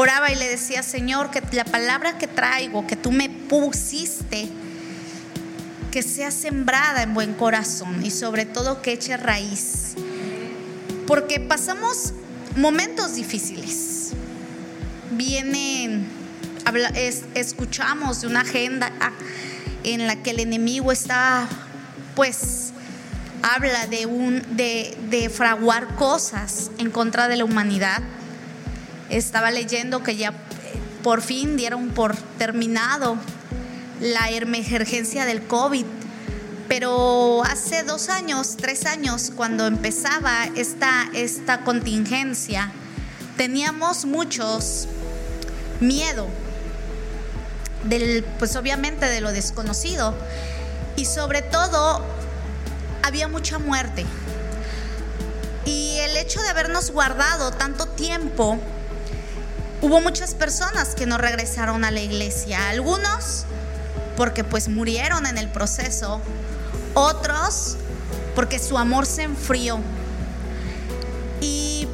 oraba y le decía, Señor, que la palabra que traigo, que tú me pusiste, que sea sembrada en buen corazón y sobre todo que eche raíz. Porque pasamos momentos difíciles. Vienen, escuchamos de una agenda en la que el enemigo está, pues, habla de, un, de, de fraguar cosas en contra de la humanidad. Estaba leyendo que ya eh, por fin dieron por terminado la emergencia del COVID. Pero hace dos años, tres años, cuando empezaba esta, esta contingencia, teníamos muchos miedo, del, pues obviamente de lo desconocido. Y sobre todo, había mucha muerte. Y el hecho de habernos guardado tanto tiempo, hubo muchas personas que no regresaron a la iglesia. Algunos porque pues murieron en el proceso, otros porque su amor se enfrió. Y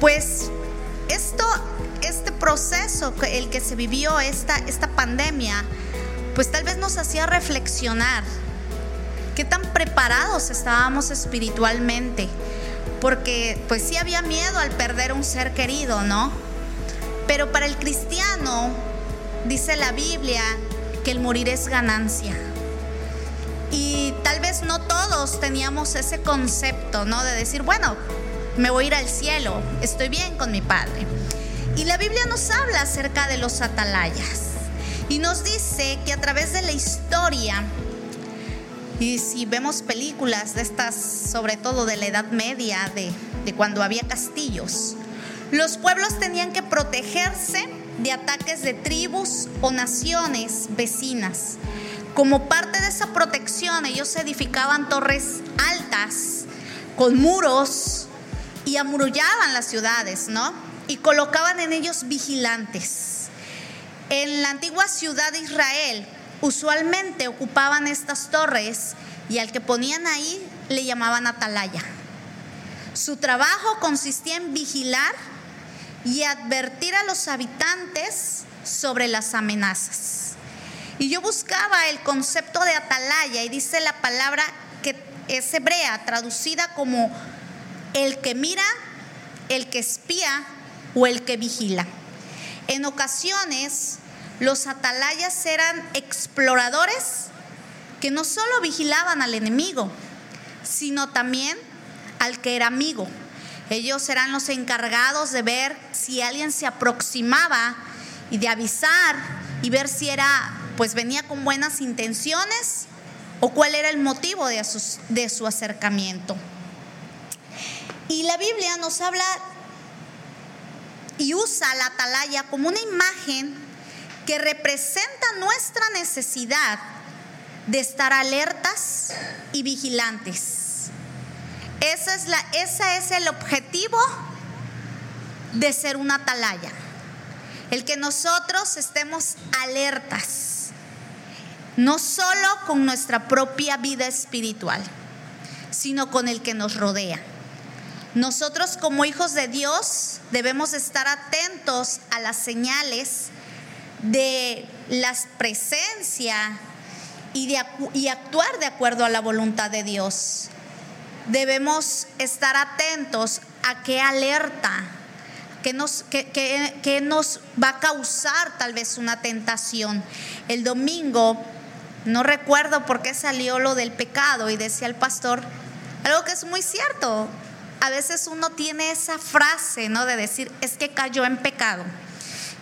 pues esto, este proceso, el que se vivió, esta, esta pandemia, pues tal vez nos hacía reflexionar qué tan preparados estábamos espiritualmente, porque pues sí había miedo al perder un ser querido, ¿no? Pero para el cristiano, dice la Biblia, que el morir es ganancia. Y tal vez no todos teníamos ese concepto, ¿no? De decir, bueno, me voy a ir al cielo, estoy bien con mi Padre. Y la Biblia nos habla acerca de los atalayas. Y nos dice que a través de la historia, y si vemos películas de estas, sobre todo de la Edad Media, de, de cuando había castillos, los pueblos tenían que protegerse de ataques de tribus o naciones vecinas. Como parte de esa protección, ellos edificaban torres altas con muros y amurullaban las ciudades, ¿no? Y colocaban en ellos vigilantes. En la antigua ciudad de Israel, usualmente ocupaban estas torres y al que ponían ahí le llamaban atalaya. Su trabajo consistía en vigilar y advertir a los habitantes sobre las amenazas. Y yo buscaba el concepto de atalaya y dice la palabra que es hebrea, traducida como el que mira, el que espía o el que vigila. En ocasiones los atalayas eran exploradores que no solo vigilaban al enemigo, sino también al que era amigo. Ellos serán los encargados de ver si alguien se aproximaba y de avisar y ver si era, pues venía con buenas intenciones o cuál era el motivo de su, de su acercamiento. Y la Biblia nos habla y usa la atalaya como una imagen que representa nuestra necesidad de estar alertas y vigilantes esa es, la, ese es el objetivo de ser una atalaya. El que nosotros estemos alertas, no solo con nuestra propia vida espiritual, sino con el que nos rodea. Nosotros como hijos de Dios debemos estar atentos a las señales de la presencia y, de, y actuar de acuerdo a la voluntad de Dios debemos estar atentos a qué alerta, que nos, que, nos va a causar tal vez una tentación. El domingo, no recuerdo por qué salió lo del pecado y decía el pastor, algo que es muy cierto. A veces uno tiene esa frase, ¿no? De decir, es que cayó en pecado.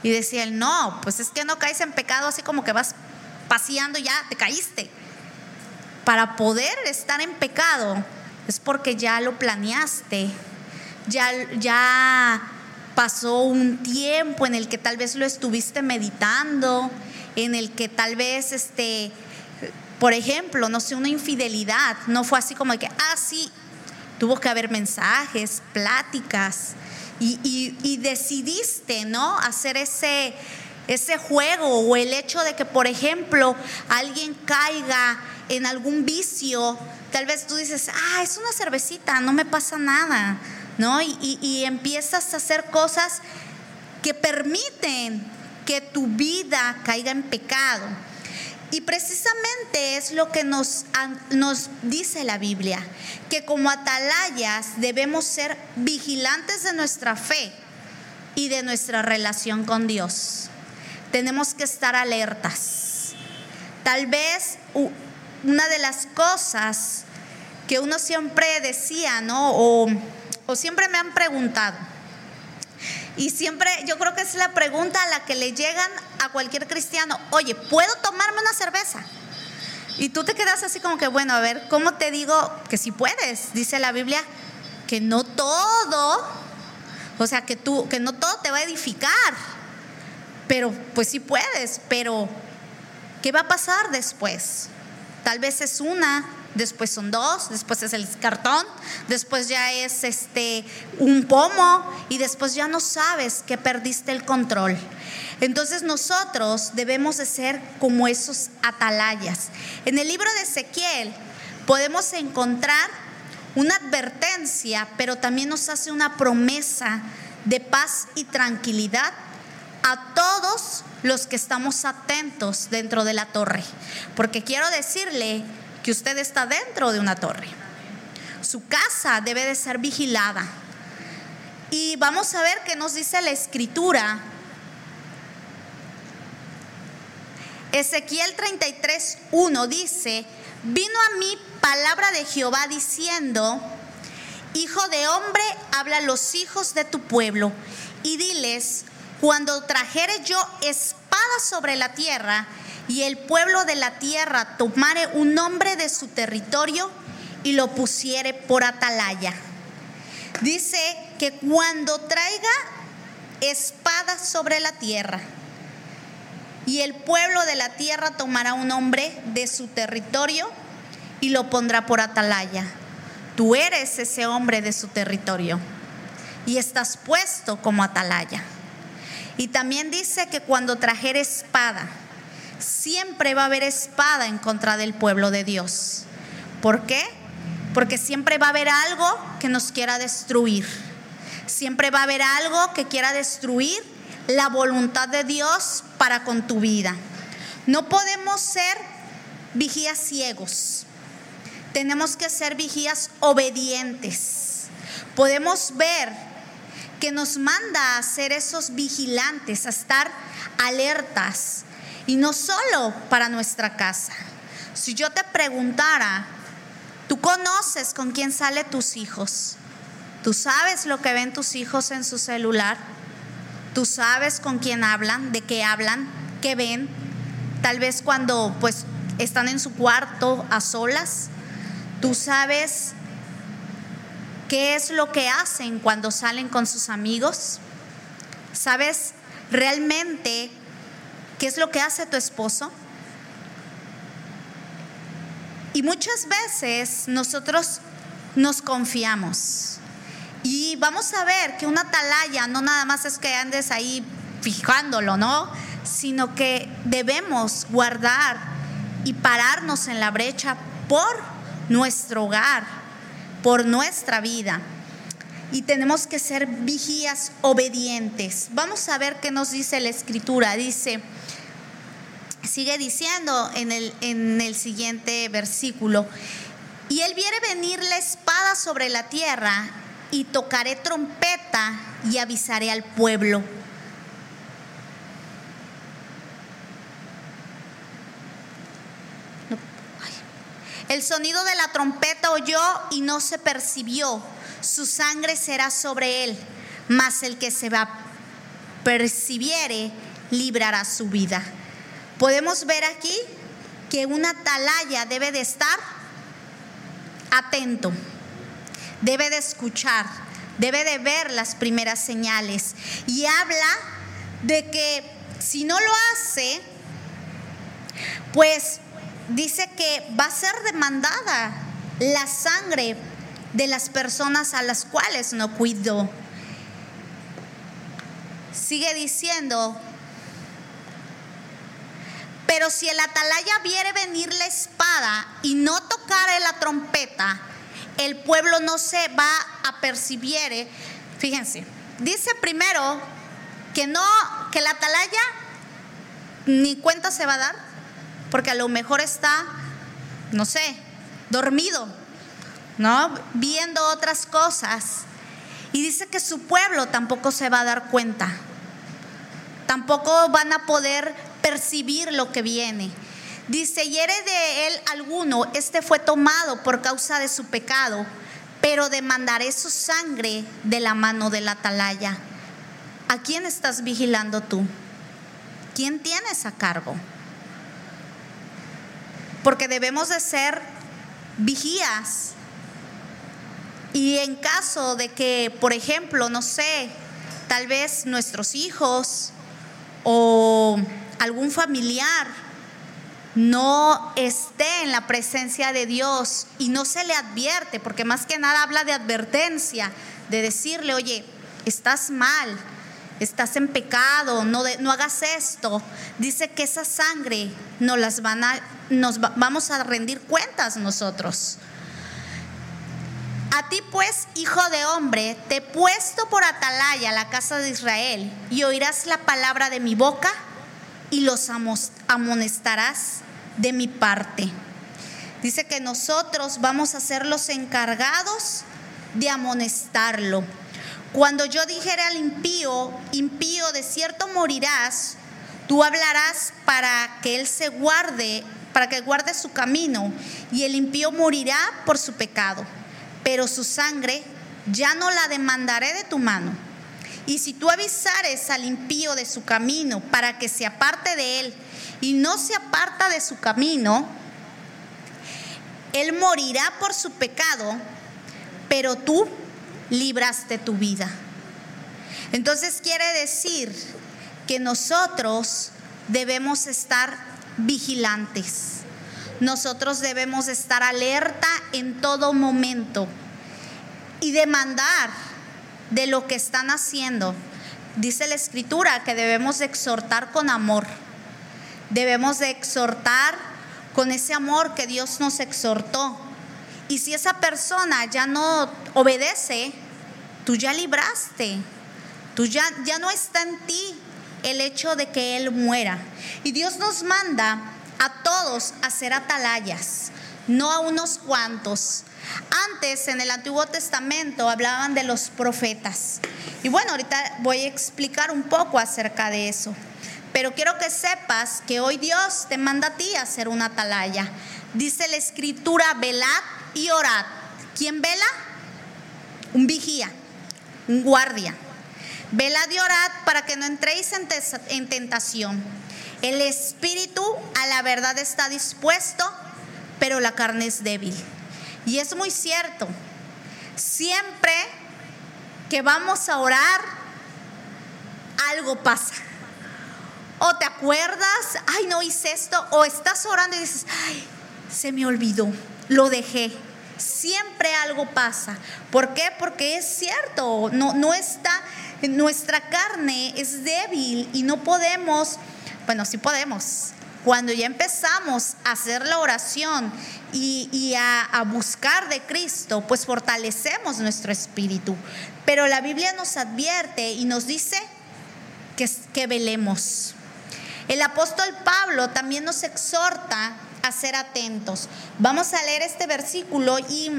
Y decía él, no, pues es que no caes en pecado así como que vas paseando y ya te caíste. Para poder estar en pecado, es porque ya lo planeaste, ya, ya pasó un tiempo en el que tal vez lo estuviste meditando, en el que tal vez, este, por ejemplo, no sé, una infidelidad, no fue así como que, ah, sí, tuvo que haber mensajes, pláticas, y, y decidiste, ¿no? Hacer ese, ese juego o el hecho de que, por ejemplo, alguien caiga en algún vicio, tal vez tú dices, ah, es una cervecita, no me pasa nada, ¿no? Y, empiezas a hacer cosas que permiten que tu vida caiga en pecado. Y precisamente es lo que nos, nos, dice la Biblia, que como atalayas debemos ser vigilantes de nuestra fe y de nuestra relación con Dios. Tenemos que estar alertas. Tal vez una de las cosas que uno siempre decía, ¿no? O, o siempre me han preguntado, y siempre yo creo que es la pregunta a la que le llegan a cualquier cristiano, oye, ¿puedo tomarme una cerveza? Y tú te quedas así como que, bueno, a ver, ¿cómo te digo que si puedes? Dice la Biblia que no todo, o sea, que tú, que no todo te va a edificar, pero pues sí puedes, pero ¿qué va a pasar después? Tal vez es una, después son dos, después es el cartón, después ya es este un pomo y después ya no sabes que perdiste el control. Entonces nosotros debemos de ser como esos atalayas. En el libro de Ezequiel podemos encontrar una advertencia, pero también nos hace una promesa de paz y tranquilidad a todos los que estamos atentos dentro de la torre. Porque quiero decirle usted está dentro de una torre. Su casa debe de ser vigilada. Y vamos a ver qué nos dice la escritura. Ezequiel 33, 1 dice, vino a mí palabra de Jehová diciendo, Hijo de hombre, habla a los hijos de tu pueblo y diles, cuando trajere yo espada sobre la tierra y el pueblo de la tierra tomare un nombre de su territorio y lo pusiere por atalaya. Dice que cuando traiga espada sobre la tierra y el pueblo de la tierra tomará un hombre de su territorio y lo pondrá por atalaya. Tú eres ese hombre de su territorio y estás puesto como atalaya. Y también dice que cuando trajere espada, siempre va a haber espada en contra del pueblo de Dios. ¿Por qué? Porque siempre va a haber algo que nos quiera destruir. Siempre va a haber algo que quiera destruir la voluntad de Dios para con tu vida. No podemos ser vigías ciegos. Tenemos que ser vigías obedientes. Podemos ver que nos manda a ser esos vigilantes, a estar alertas, y no solo para nuestra casa. Si yo te preguntara, ¿tú conoces con quién salen tus hijos? ¿Tú sabes lo que ven tus hijos en su celular? ¿Tú sabes con quién hablan, de qué hablan, qué ven? Tal vez cuando pues están en su cuarto a solas. ¿Tú sabes qué es lo que hacen cuando salen con sus amigos? ¿Sabes realmente ¿Qué es lo que hace tu esposo? Y muchas veces nosotros nos confiamos. Y vamos a ver que una atalaya no nada más es que andes ahí fijándolo, ¿no? Sino que debemos guardar y pararnos en la brecha por nuestro hogar, por nuestra vida y tenemos que ser vigías obedientes. Vamos a ver qué nos dice la escritura. Dice, sigue diciendo en el, en el siguiente versículo, y él viere venir la espada sobre la tierra y tocaré trompeta y avisaré al pueblo. El sonido de la trompeta oyó y no se percibió su sangre será sobre él, mas el que se va percibiere librará su vida. Podemos ver aquí que una atalaya debe de estar atento, debe de escuchar, debe de ver las primeras señales y habla de que si no lo hace, pues dice que va a ser demandada la sangre de las personas a las cuales no cuido. Sigue diciendo, pero si el atalaya viere venir la espada y no tocare la trompeta, el pueblo no se va a percibir. Fíjense, dice primero que no, que la atalaya ni cuenta se va a dar, porque a lo mejor está, no sé, dormido, ¿no? Viendo otras cosas. Y dice que su pueblo tampoco se va a dar cuenta. Tampoco van a poder percibir lo que viene. Dice, eres de él alguno, este fue tomado por causa de su pecado, pero demandaré su sangre de la mano del atalaya. ¿A quién estás vigilando tú? ¿Quién tienes a cargo? Porque debemos de ser vigías. Y en caso de que, por ejemplo, no sé, tal vez nuestros hijos o algún familiar no esté en la presencia de Dios y no se le advierte, porque más que nada habla de advertencia, de decirle, oye, estás mal, estás en pecado, no, no hagas esto. Dice que esa sangre nos las van a, nos vamos a rendir cuentas nosotros. A ti pues, hijo de hombre, te he puesto por atalaya la casa de Israel y oirás la palabra de mi boca y los amonestarás de mi parte. Dice que nosotros vamos a ser los encargados de amonestarlo. Cuando yo dijere al impío, impío, de cierto morirás, tú hablarás para que él se guarde, para que guarde su camino, y el impío morirá por su pecado, pero su sangre ya no la demandaré de tu mano. Y si tú avisares al impío de su camino para que se aparte de él y no se aparta de su camino, él morirá por su pecado, pero tú libraste tu vida. Entonces quiere decir que nosotros debemos estar vigilantes. Nosotros debemos estar alerta en todo momento y demandar de lo que están haciendo. Dice la escritura que debemos exhortar con amor. Debemos de exhortar con ese amor que Dios nos exhortó y si esa persona ya no obedece, tú ya libraste. Tú ya, ya no está en ti el hecho de que Él muera. Y Dios nos manda a todos a ser atalayas, no a unos cuantos. Antes en el Antiguo Testamento hablaban de los profetas. Y bueno, ahorita voy a explicar un poco acerca de eso. Pero quiero que sepas que hoy Dios te manda a ti a ser una atalaya. Dice la escritura, velad y orad. ¿Quién vela? Un vigía, un guardia. Velad y orad para que no entréis en tentación. El espíritu a la verdad está dispuesto, pero la carne es débil. Y es muy cierto. Siempre que vamos a orar, algo pasa. O te acuerdas, ay, no hice esto, o estás orando y dices, ay, se me olvidó lo dejé. Siempre algo pasa. ¿Por qué? Porque es cierto, no, no está, nuestra carne es débil y no podemos, bueno, sí podemos. Cuando ya empezamos a hacer la oración y, a, buscar de Cristo, pues fortalecemos nuestro espíritu. Pero la Biblia nos advierte y nos dice que, que velemos. El apóstol Pablo también nos exhorta a ser atentos. Vamos a leer este versículo y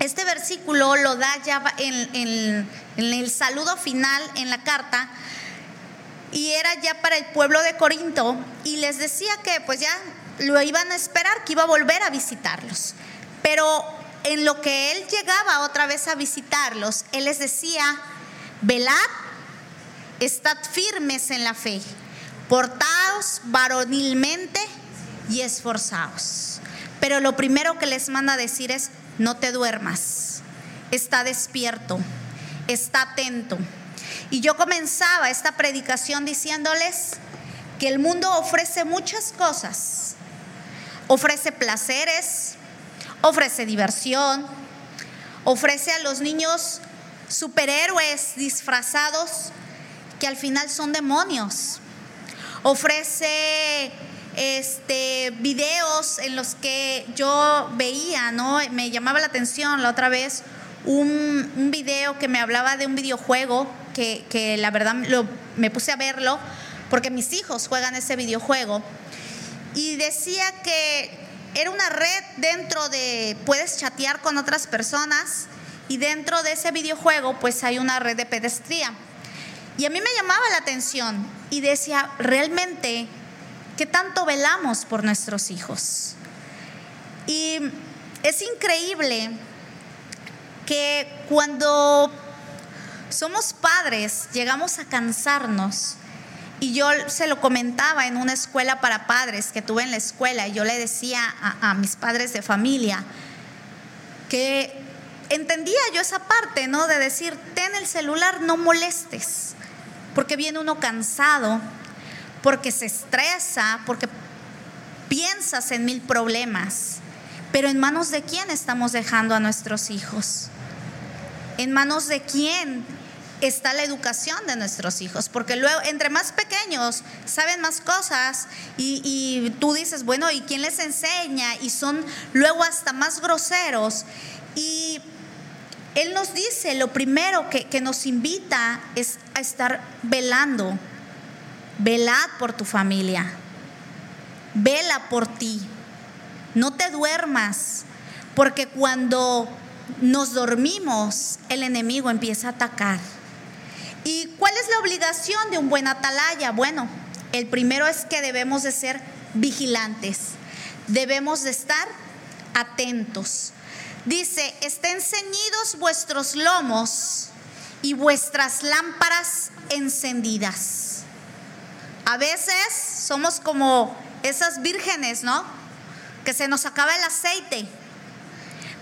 este versículo lo da ya en, el saludo final en la carta y era ya para el pueblo de Corinto y les decía que pues ya lo iban a esperar, que iba a volver a visitarlos. Pero en lo que él llegaba otra vez a visitarlos, él les decía, velad, estad firmes en la fe, portaos varonilmente y esforzados. Pero lo primero que les manda decir es, no te duermas, está despierto, está atento. Y yo comenzaba esta predicación diciéndoles que el mundo ofrece muchas cosas. Ofrece placeres, ofrece diversión, ofrece a los niños superhéroes disfrazados que al final son demonios. Ofrece este, videos en los que yo veía, ¿no? Me llamaba la atención la otra vez un, un video que me hablaba de un videojuego que, la verdad lo me puse a verlo porque mis hijos juegan ese videojuego y decía que era una red dentro de, puedes chatear con otras personas y dentro de ese videojuego pues hay una red de pedestría. Y a mí me llamaba la atención y decía, realmente, ¿qué tanto velamos por nuestros hijos? Y es increíble que cuando somos padres llegamos a cansarnos. Y yo se lo comentaba en una escuela para padres que tuve en la escuela y yo le decía a, a mis padres de familia que entendía yo esa parte, ¿no? De decir, ten el celular, no molestes porque viene uno cansado, porque se estresa, porque piensas en mil problemas. Pero en manos de quién estamos dejando a nuestros hijos? En manos de quién está la educación de nuestros hijos, porque luego, entre más pequeños, saben más cosas y, tú dices, bueno, ¿y quién les enseña? Y son luego hasta más groseros. Y él nos dice, lo primero que, nos invita es a estar velando. Velad por tu familia. Vela por ti. No te duermas, porque cuando nos dormimos, el enemigo empieza a atacar. ¿Y cuál es la obligación de un buen atalaya? Bueno, el primero es que debemos de ser vigilantes. Debemos de estar atentos. Dice, estén ceñidos vuestros lomos y vuestras lámparas encendidas. A veces somos como esas vírgenes, ¿no? Que se nos acaba el aceite.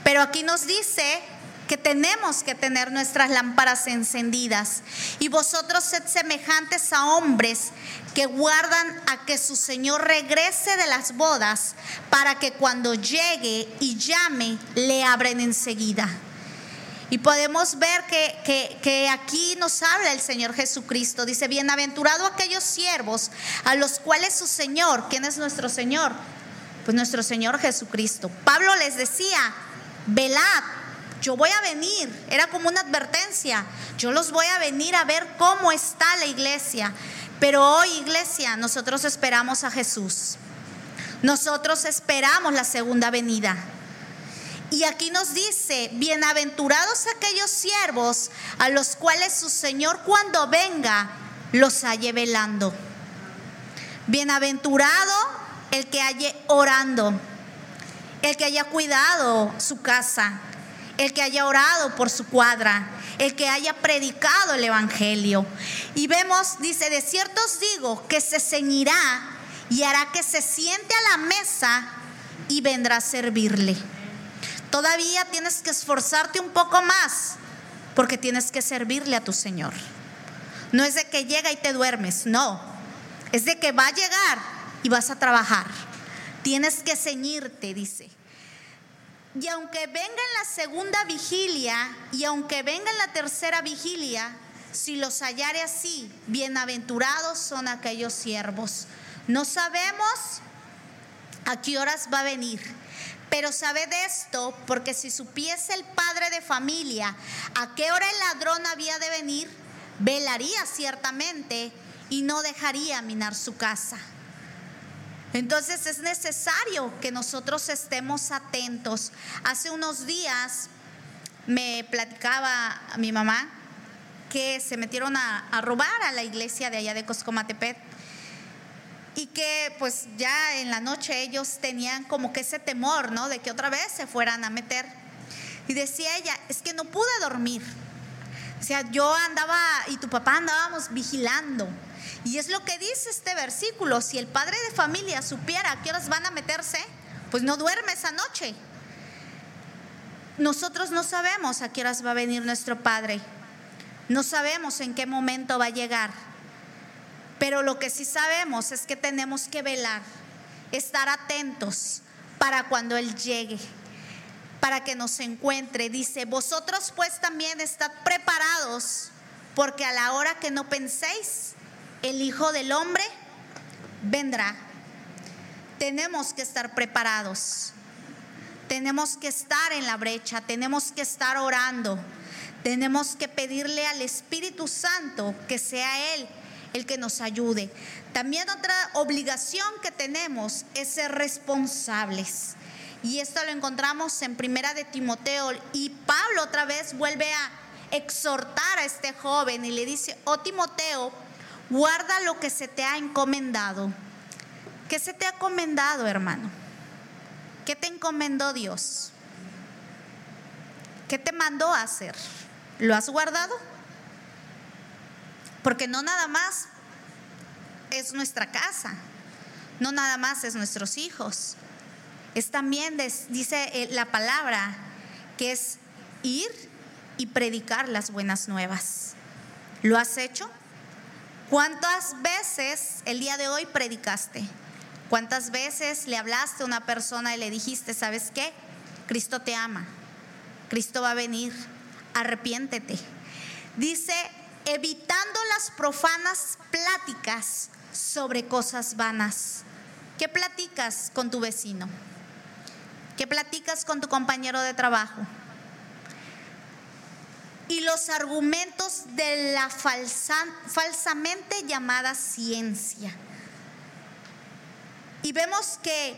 Pero aquí nos dice que tenemos que tener nuestras lámparas encendidas. Y vosotros sed semejantes a hombres que guardan a que su Señor regrese de las bodas para que cuando llegue y llame, le abren enseguida. Y podemos ver que, que, aquí nos habla el Señor Jesucristo. Dice, bienaventurado aquellos siervos a los cuales su Señor, ¿quién es nuestro Señor? Pues nuestro Señor Jesucristo. Pablo les decía, velad yo voy a venir, era como una advertencia, yo los voy a venir a ver cómo está la iglesia. Pero hoy, iglesia, nosotros esperamos a Jesús. Nosotros esperamos la segunda venida. Y aquí nos dice, bienaventurados aquellos siervos a los cuales su Señor cuando venga los halle velando. Bienaventurado el que haya orando, el que haya cuidado su casa, el que haya orado por su cuadra, el que haya predicado el Evangelio. Y vemos, dice, de cierto os digo que se ceñirá y hará que se siente a la mesa y vendrá a servirle. Todavía tienes que esforzarte un poco más porque tienes que servirle a tu Señor. No es de que llega y te duermes, no. Es de que va a llegar y vas a trabajar. Tienes que ceñirte, dice. Y aunque venga en la segunda vigilia y aunque venga en la tercera vigilia, si los hallare así, bienaventurados son aquellos siervos. No sabemos a qué horas va a venir, pero sabed esto, porque si supiese el padre de familia a qué hora el ladrón había de venir, velaría ciertamente y no dejaría minar su casa. Entonces es necesario que nosotros estemos atentos. Hace unos días me platicaba a mi mamá que se metieron a, robar a la iglesia de allá de Coscomatepet y que pues ya en la noche ellos tenían como que ese temor, ¿no? De que otra vez se fueran a meter. Y decía ella, es que no pude dormir. O sea, yo andaba y tu papá andábamos vigilando. Y es lo que dice este versículo. Si el padre de familia supiera a qué horas van a meterse, pues no duerme esa noche. Nosotros no sabemos a qué horas va a venir nuestro Padre. No sabemos en qué momento va a llegar. Pero lo que sí sabemos es que tenemos que velar, estar atentos para cuando Él llegue, para que nos encuentre. Dice, vosotros pues también estad preparados, porque a la hora que no penséis, el Hijo del Hombre vendrá. Tenemos que estar preparados. Tenemos que estar en la brecha, tenemos que estar orando. Tenemos que pedirle al Espíritu Santo que sea Él el que nos ayude. También otra obligación que tenemos es ser responsables. Y esto lo encontramos en Primera de Timoteo. Y Pablo otra vez vuelve a exhortar a este joven y le dice, oh Timoteo, guarda lo que se te ha encomendado. ¿Qué se te ha encomendado, hermano? ¿Qué te encomendó Dios? ¿Qué te mandó a hacer? ¿Lo has guardado? Porque no nada más es nuestra casa, no nada más es nuestros hijos, es también, dice eh, la palabra, que es ir y predicar las buenas nuevas. ¿Lo has hecho? ¿Cuántas veces el día de hoy predicaste? ¿Cuántas veces le hablaste a una persona y le dijiste, ¿sabes qué? Cristo te ama, Cristo va a venir, arrepiéntete. Dice, evitando las profanas pláticas sobre cosas vanas. ¿Qué platicas con tu vecino? ¿Qué platicas con tu compañero de trabajo? Y los argumentos de la falsamente llamada ciencia. Y vemos que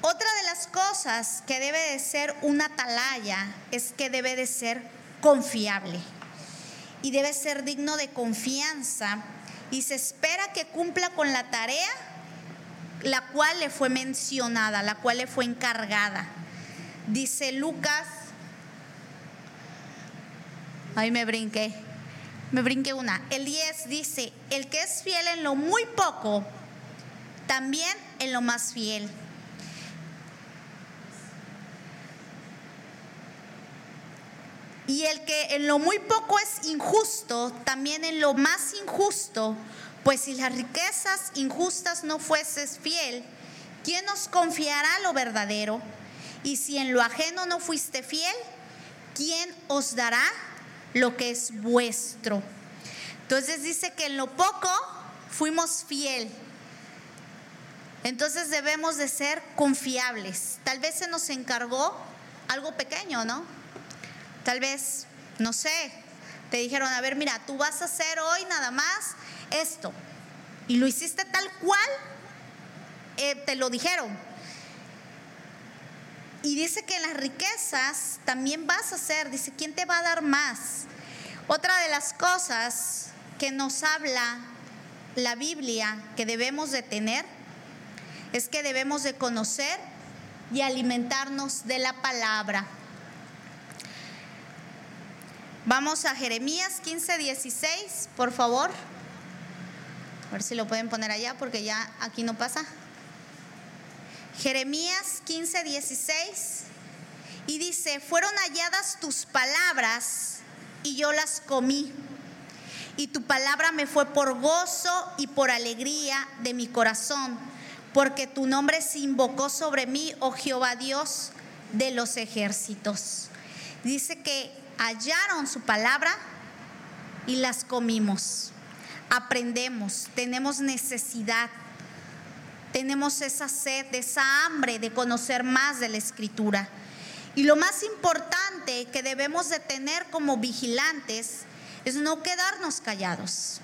otra de las cosas que debe de ser una atalaya es que debe de ser confiable y debe ser digno de confianza y se espera que cumpla con la tarea la cual le fue mencionada, la cual le fue encargada. Dice Lucas, ahí me brinqué, me brinqué una. El 10 dice, el que es fiel en lo muy poco, también en lo más fiel. Y el que en lo muy poco es injusto, también en lo más injusto, pues si las riquezas injustas no fueses fiel, ¿quién nos confiará lo verdadero? Y si en lo ajeno no fuiste fiel, ¿quién os dará lo que es vuestro? Entonces dice que en lo poco fuimos fiel. Entonces debemos de ser confiables. Tal vez se nos encargó algo pequeño, ¿no? Tal vez, no sé, te dijeron, a ver, mira, tú vas a hacer hoy nada más esto. Y lo hiciste tal cual eh, te lo dijeron. Y dice que en las riquezas también vas a hacer, dice, ¿quién te va a dar más? Otra de las cosas que nos habla la Biblia que debemos de tener es que debemos de conocer y alimentarnos de la palabra. Vamos a Jeremías 15, 16, por favor. A ver si lo pueden poner allá porque ya aquí no pasa. Jeremías 15, 16. Y dice, fueron halladas tus palabras y yo las comí. Y tu palabra me fue por gozo y por alegría de mi corazón, porque tu nombre se invocó sobre mí, oh Jehová Dios de los ejércitos. Dice que hallaron su palabra y las comimos aprendemos, tenemos necesidad, tenemos esa sed, esa hambre de conocer más de la escritura. Y lo más importante que debemos de tener como vigilantes es no quedarnos callados,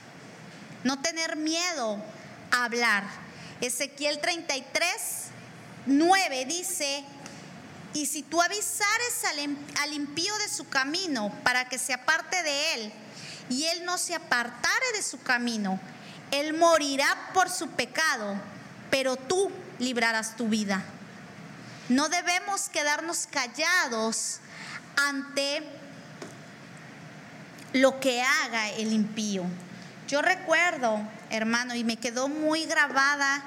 no tener miedo a hablar. Ezequiel 33, 9 dice, y si tú avisares al, impío de su camino para que se aparte de él, y él no se apartare de su camino, él morirá por su pecado, pero tú librarás tu vida. No debemos quedarnos callados ante lo que haga el impío. Yo recuerdo, hermano, y me quedó muy grabada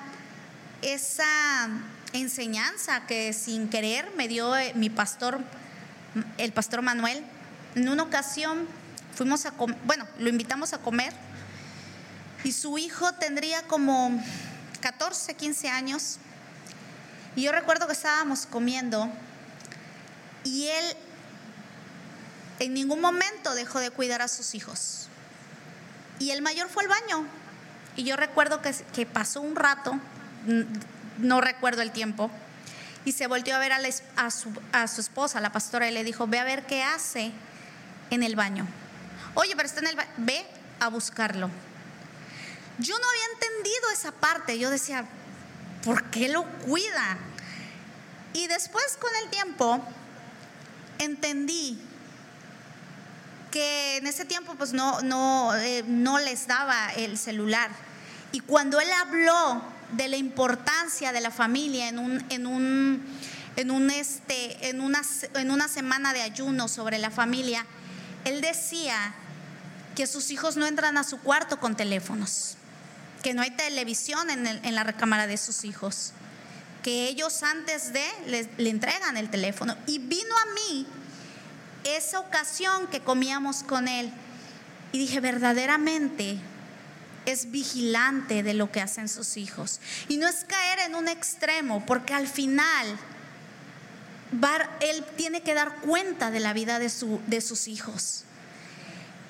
esa enseñanza que sin querer me dio eh, mi pastor, el pastor Manuel. En una ocasión Fuimos a bueno, lo invitamos a comer y su hijo tendría como 14, 15 años. Y yo recuerdo que estábamos comiendo y él en ningún momento dejó de cuidar a sus hijos. Y el mayor fue al baño. Y yo recuerdo que, que pasó un rato, no recuerdo el tiempo, y se volvió a ver a, a, su, a su esposa, la pastora, y le dijo, ve a ver qué hace en el baño. Oye, pero está en el... Ve a buscarlo. Yo no había entendido esa parte. Yo decía, ¿por qué lo cuida? Y después con el tiempo entendí que en ese tiempo pues no, no, eh, no les daba el celular. Y cuando él habló de la importancia de la familia en un, en un, en un este, en una, en una semana de ayuno sobre la familia, él decía que sus hijos no entran a su cuarto con teléfonos, que no hay televisión en, la recámara de sus hijos, que ellos antes de le, entregan el teléfono. Y vino a mí esa ocasión que comíamos con él y dije, verdaderamente es vigilante de lo que hacen sus hijos. Y no es caer en un extremo, porque al final él tiene que dar cuenta de la vida de sus hijos.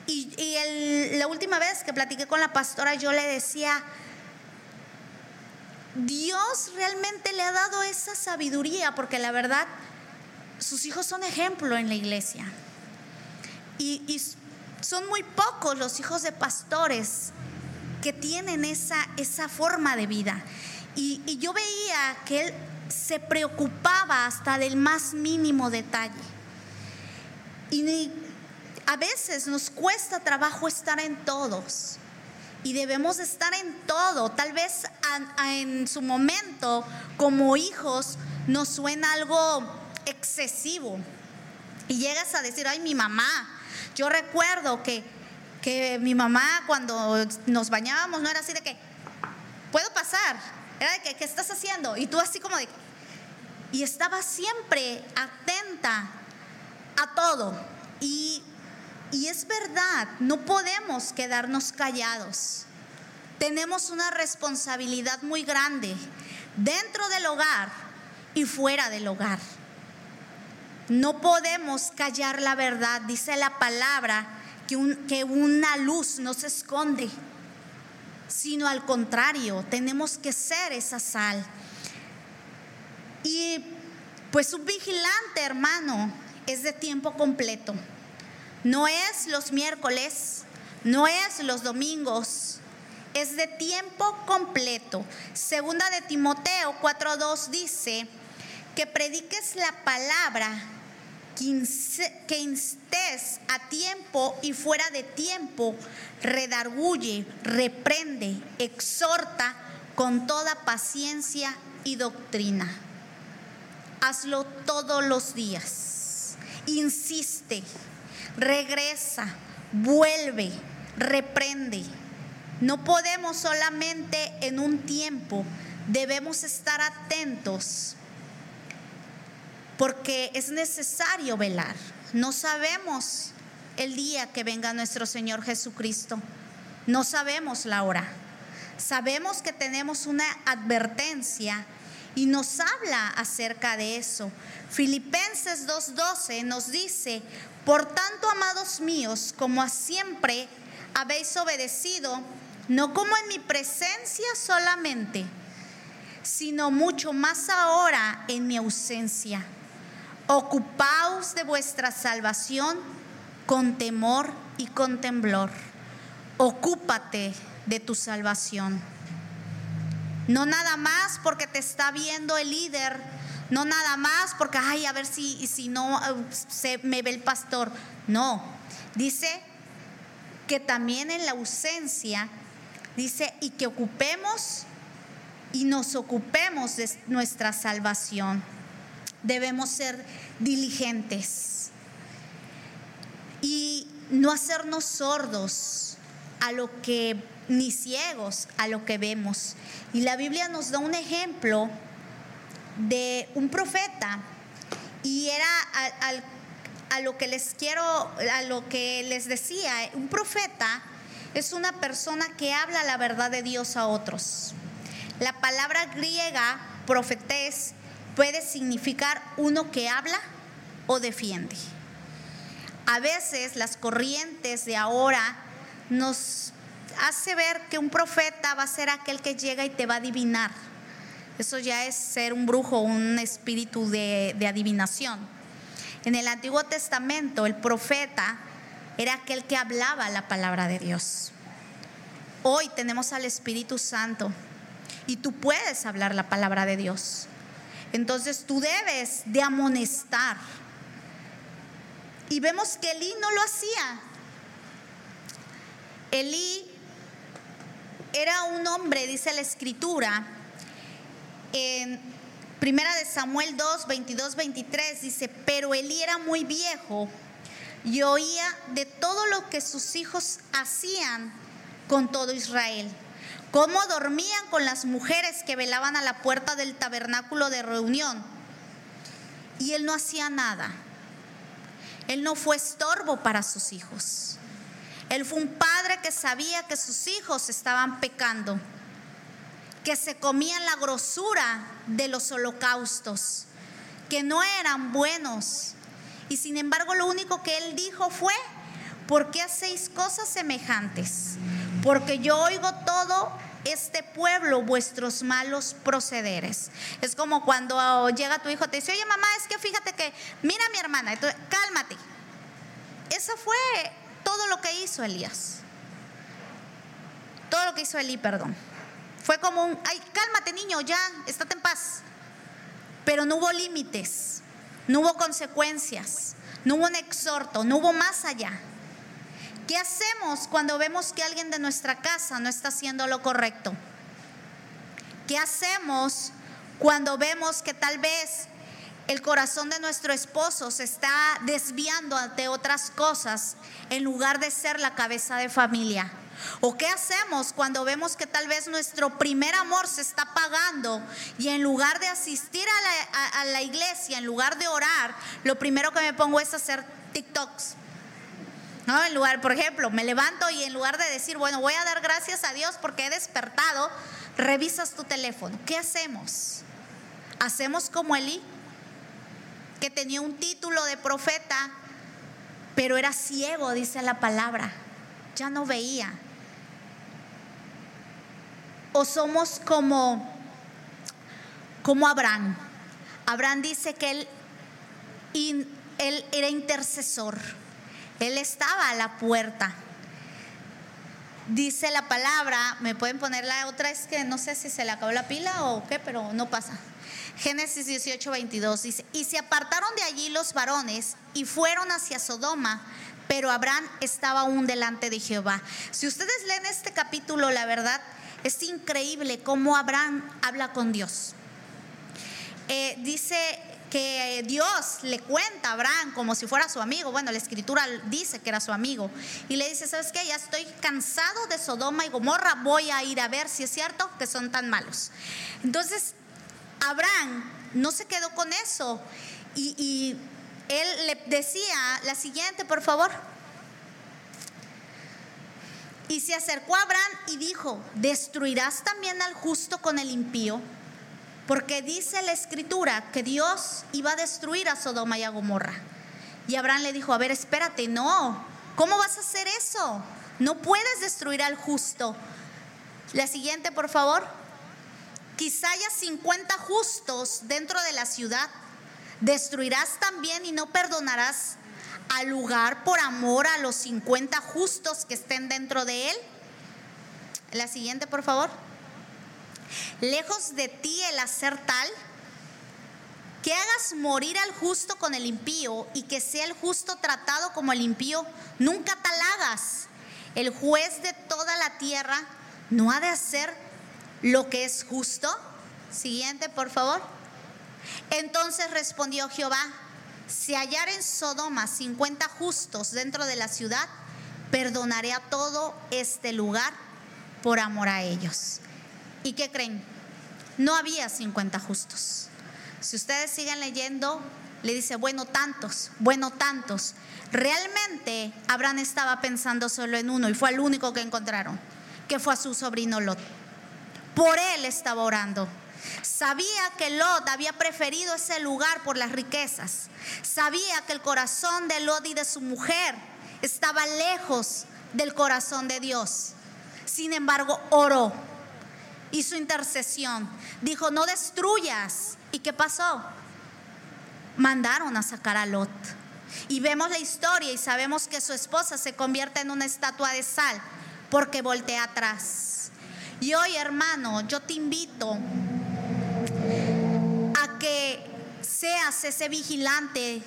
Y, la última vez que platiqué con la pastora, yo le decía, Dios realmente le ha dado esa sabiduría, porque la verdad, sus hijos son ejemplo en la iglesia. Y, son muy pocos los hijos de pastores que tienen esa, esa forma de vida. Y, yo veía que él se preocupaba hasta del más mínimo detalle. Y a veces nos cuesta trabajo estar en todos. Y debemos estar en todo. Tal vez en su momento, como hijos, nos suena algo excesivo. Y llegas a decir, ay, mi mamá. Yo recuerdo que, que mi mamá cuando nos bañábamos no era así de que, puedo pasar. Era de que, ¿qué estás haciendo? Y tú así como de, y estaba siempre atenta a todo. Y, y es verdad, no podemos quedarnos callados. Tenemos una responsabilidad muy grande dentro del hogar y fuera del hogar. No podemos callar la verdad. Dice la palabra que, una luz no se esconde, sino al contrario, tenemos que ser esa sal. Y pues un vigilante, hermano, es de tiempo completo. No es los miércoles, no es los domingos, es de tiempo completo. Segunda de Timoteo 4:2 dice que prediques la palabra, que instes a tiempo y fuera de tiempo, redarguye, reprende, exhorta con toda paciencia y doctrina hazlo todos los días. Insiste, regresa, vuelve, reprende. No podemos solamente en un tiempo, debemos estar atentos porque es necesario velar. No sabemos el día que venga nuestro Señor Jesucristo. No sabemos la hora. Sabemos que tenemos una advertencia y nos habla acerca de eso. Filipenses 2.12 nos dice, por tanto, amados míos, como siempre habéis obedecido, no como en mi presencia solamente, sino mucho más ahora en mi ausencia. Ocupaos de vuestra salvación con temor y con temblor. Ocúpate de tu salvación. No nada más porque te está viendo el líder, no nada más porque, ay, a ver si, si no uh, se me ve el pastor. No, dice que también en la ausencia, dice, y que ocupemos y nos ocupemos de nuestra salvación. Debemos ser diligentes y no hacernos sordos a lo que ni ciegos a lo que vemos. Y la Biblia nos da un ejemplo de un profeta y era a, lo que les quiero, a lo que les decía, un profeta es una persona que habla la verdad de Dios a otros. La palabra griega profetés puede significar uno que habla o defiende. A veces las corrientes de ahora nos hace ver que un profeta va a ser aquel que llega y te va a adivinar. Eso ya es ser un brujo, un espíritu de, adivinación. En el Antiguo Testamento el profeta era aquel que hablaba la palabra de Dios. hoy tenemos al Espíritu Santo y tú puedes hablar la palabra de Dios. Entonces tú debes de amonestar. Y vemos que Elí no lo hacía. Elí era un hombre, dice la escritura, en Primera de Samuel 2, 22, 23, dice, pero Elí era muy viejo y oía de todo lo que sus hijos hacían con todo Israel cómo dormían con las mujeres que velaban a la puerta del tabernáculo de reunión. Y él no hacía nada. Él no fue estorbo para sus hijos. Él fue un padre que sabía que sus hijos estaban pecando, que se comían la grosura de los holocaustos, que no eran buenos. Y sin embargo lo único que él dijo fue, ¿por qué hacéis cosas semejantes? Porque yo oigo todo este pueblo vuestros malos procederes. Es como cuando llega tu hijo, te dice, oye mamá, es que fíjate que, mira mi hermana, Entonces, cálmate. Eso fue todo lo que hizo Elías. Todo lo que hizo Elí, perdón. Fue como un, ay, cálmate niño, ya, estate en paz. Pero no hubo límites, no hubo consecuencias, no hubo un exhorto, no hubo más allá. ¿Qué hacemos cuando vemos que alguien de nuestra casa no está haciendo lo correcto? ¿Qué hacemos cuando vemos que tal vez el corazón de nuestro esposo se está desviando ante otras cosas en lugar de ser la cabeza de familia? ¿O qué hacemos cuando vemos que tal vez nuestro primer amor se está pagando y en lugar de asistir a la, iglesia, en lugar de orar, lo primero que me pongo es hacer TikToks? ¿no? En lugar, por ejemplo, me levanto y en lugar de decir, bueno, voy a dar gracias a Dios porque he despertado, revisas tu teléfono. ¿Qué hacemos? Hacemos como Elí, que tenía un título de profeta, pero era ciego, dice la palabra. Ya no veía. O somos como como Abraham. Abraham dice que él, él era intercesor. Él estaba a la puerta. Dice la palabra, me pueden poner la otra, es que no sé si se le acabó la pila o qué, pero no pasa. Génesis 18, 22 dice, y se apartaron de allí los varones y fueron hacia Sodoma, pero Abraham estaba aún delante de Jehová. Si ustedes leen este capítulo, la verdad, es increíble cómo Abraham habla con Dios. Eh, dice que Dios le cuenta a Abraham como si fuera su amigo. Bueno, la escritura dice que era su amigo. Y le dice, ¿sabes qué? Ya estoy cansado de Sodoma y Gomorra, voy a ir a ver si es cierto que son tan malos. Entonces, Abraham no se quedó con eso. Y, él le decía la siguiente, por favor. Y se acercó a Abraham y dijo, ¿destruirás también al justo con el impío? Porque dice la escritura que Dios iba a destruir a Sodoma y a Gomorra. Y Abraham le dijo, a ver, espérate, no, ¿cómo vas a hacer eso? No puedes destruir al justo. La siguiente, por favor. Quizá haya 50 justos dentro de la ciudad. Destruirás también y no perdonarás al lugar por amor a los 50 justos que estén dentro de él. La siguiente, por favor. Lejos de ti el hacer tal que hagas morir al justo con el impío y que sea el justo tratado como el impío, nunca tal hagas. El juez de toda la tierra no ha de hacer lo que es justo. Siguiente, por favor. Entonces respondió Jehová, si hallar en Sodoma 50 justos dentro de la ciudad, perdonaré a todo este lugar por amor a ellos. ¿Y qué creen? No había 50 justos. Si ustedes siguen leyendo, le dice, bueno, tantos, bueno, tantos. Realmente Abraham estaba pensando solo en uno y fue el único que encontraron, que fue a su sobrino Lot. Por él estaba orando. Sabía que Lot había preferido ese lugar por las riquezas. Sabía que el corazón de Lot y de su mujer estaba lejos del corazón de Dios. Sin embargo, oró hizo intercesión. Dijo, no destruyas. ¿Y qué pasó? Mandaron a sacar a Lot. Y vemos la historia y sabemos que su esposa se convierte en una estatua de sal porque voltea atrás. Y hoy, hermano, yo te invito a que seas ese vigilante,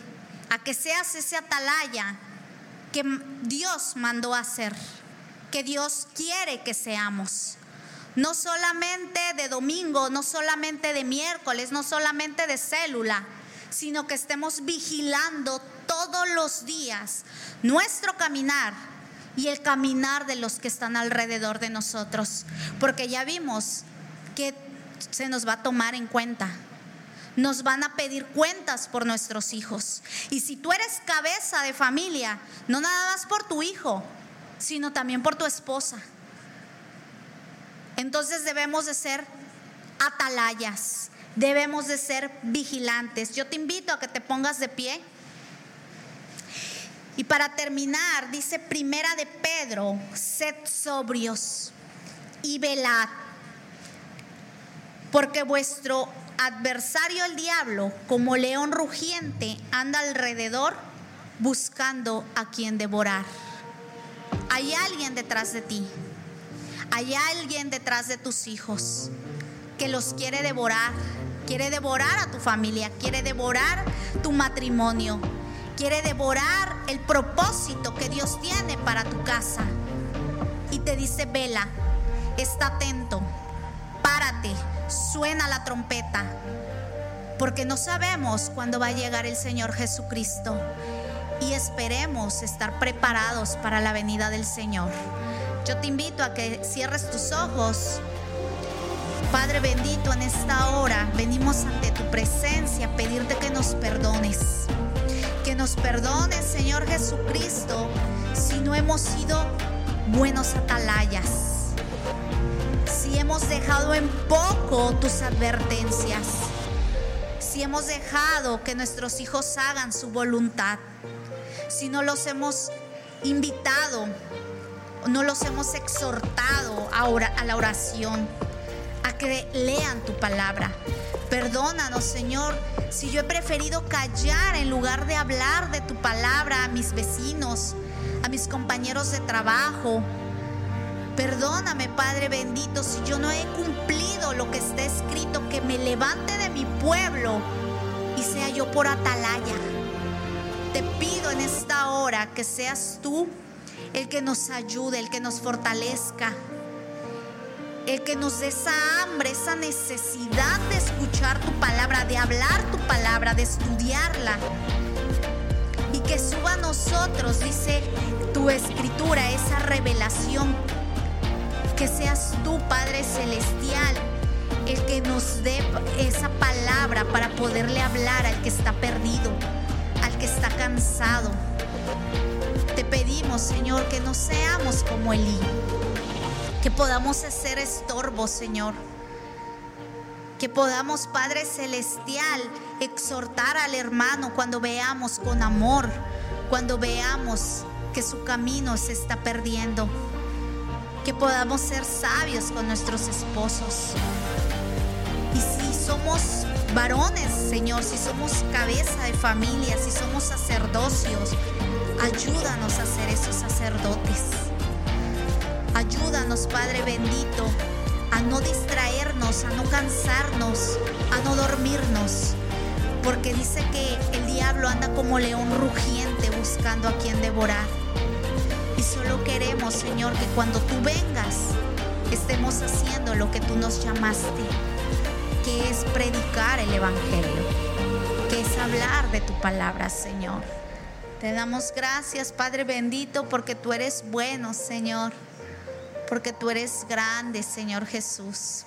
a que seas ese atalaya que Dios mandó a hacer, que Dios quiere que seamos. No solamente de domingo, no solamente de miércoles, no solamente de célula, sino que estemos vigilando todos los días nuestro caminar y el caminar de los que están alrededor de nosotros, porque ya vimos que se nos va a tomar en cuenta. Nos van a pedir cuentas por nuestros hijos. Y si tú eres cabeza de familia, no nada más por tu hijo, sino también por tu esposa. Entonces debemos de ser atalayas, debemos de ser vigilantes. Yo te invito a que te pongas de pie. Y para terminar, dice Primera de Pedro, sed sobrios y velad, porque vuestro adversario el diablo, como león rugiente, anda alrededor buscando a quien devorar. Hay alguien detrás de ti, hay alguien detrás de tus hijos que los quiere devorar, quiere devorar a tu familia, quiere devorar tu matrimonio, quiere devorar el propósito que Dios tiene para tu casa. Y te dice, vela, está atento, párate, suena la trompeta, porque no sabemos cuándo va a llegar el Señor Jesucristo. Y esperemos estar preparados para la venida del Señor. Yo te invito a que cierres tus ojos. Padre bendito, en esta hora venimos ante tu presencia a pedirte que nos perdones nos perdones, Señor Jesucristo, si no hemos sido buenos atalayas, si hemos dejado en poco tus advertencias, si hemos dejado que nuestros hijos hagan su voluntad, si no los hemos invitado, no los hemos exhortado a, a la oración, a que lean tu palabra. Perdónanos, Señor, si yo he preferido callar en lugar de hablar de tu palabra a mis vecinos, a mis compañeros de trabajo. Perdóname, Padre bendito, si yo no he cumplido lo que está escrito, que me levante de mi pueblo y sea yo por atalaya. Te pido en esta hora que seas tú el que nos ayude, el que nos fortalezca el que nos dé esa hambre, esa necesidad de escuchar tu palabra, de hablar tu palabra, de estudiarla. Y que suba a nosotros, dice tu escritura, esa revelación. Que seas tú, Padre Celestial, el que nos dé esa palabra para poderle hablar al que está perdido, al que está cansado. Te pedimos, Señor, que no seamos como Elí que podamos hacer estorbo, Señor. Que podamos, Padre Celestial, exhortar al hermano cuando veamos con amor, cuando veamos que su camino se está perdiendo. Que podamos ser sabios con nuestros esposos. Y si somos varones, Señor, si somos cabeza de familia, si somos sacerdocios, ayúdanos a ser esos sacerdotes. Ayúdanos, Padre bendito, a no distraernos, a no cansarnos, a no dormirnos. Porque dice que el diablo anda como león rugiente buscando a quien devorar. Y solo queremos, Señor, que cuando tú vengas, estemos haciendo lo que tú nos llamaste, que es predicar el Evangelio, que es hablar de tu palabra, Señor. Te damos gracias, Padre bendito, porque tú eres bueno, Señor porque tú eres grande, Señor Jesús.